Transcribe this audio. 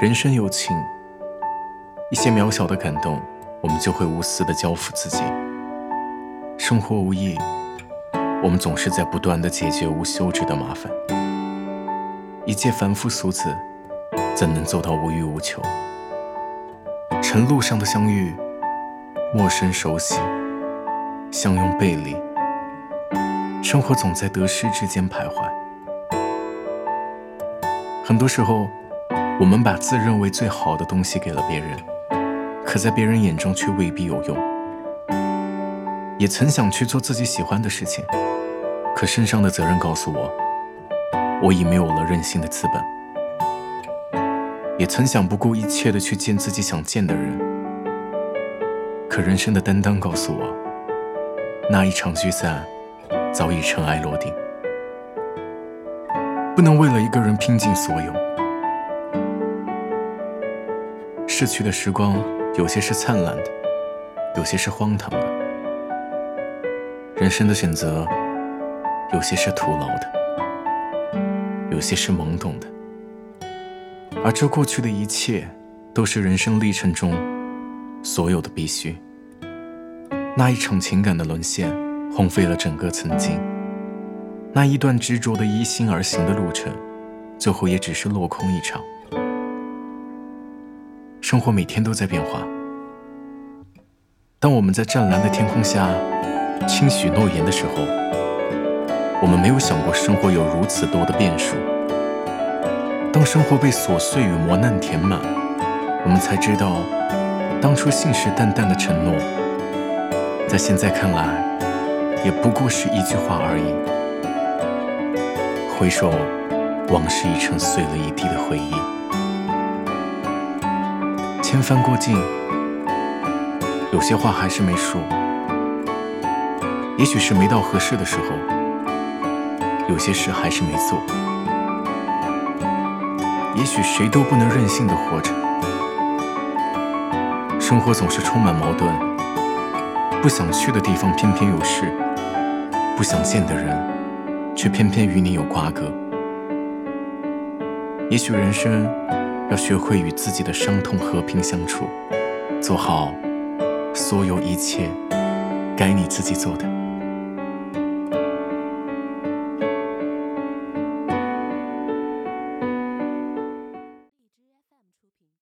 人生有情，一些渺小的感动，我们就会无私的交付自己。生活无益，我们总是在不断的解决无休止的麻烦。一介凡夫俗子，怎能做到无欲无求？晨路上的相遇，陌生熟悉，相拥背离，生活总在得失之间徘徊。很多时候，我们把自认为最好的东西给了别人，可在别人眼中却未必有用。也曾想去做自己喜欢的事情，可身上的责任告诉我，我已没有了任性的资本。也曾想不顾一切的去见自己想见的人，可人生的担当告诉我，那一场聚散早已尘埃落定。不能为了一个人拼尽所有。逝去的时光，有些是灿烂的，有些是荒唐的。人生的选择，有些是徒劳的，有些是懵懂的。而这过去的一切，都是人生历程中所有的必须。那一场情感的沦陷，荒废了整个曾经。那一段执着的依心而行的路程，最后也只是落空一场。生活每天都在变化。当我们在湛蓝的天空下轻许诺言的时候，我们没有想过生活有如此多的变数。当生活被琐碎与磨难填满，我们才知道，当初信誓旦旦的承诺，在现在看来，也不过是一句话而已。回首，往事已成碎了一地的回忆。千帆过尽，有些话还是没说。也许是没到合适的时候，有些事还是没做。也许谁都不能任性的活着。生活总是充满矛盾，不想去的地方偏偏有事，不想见的人。却偏偏与你有瓜葛。也许人生要学会与自己的伤痛和平相处，做好所有一切该你自己做的。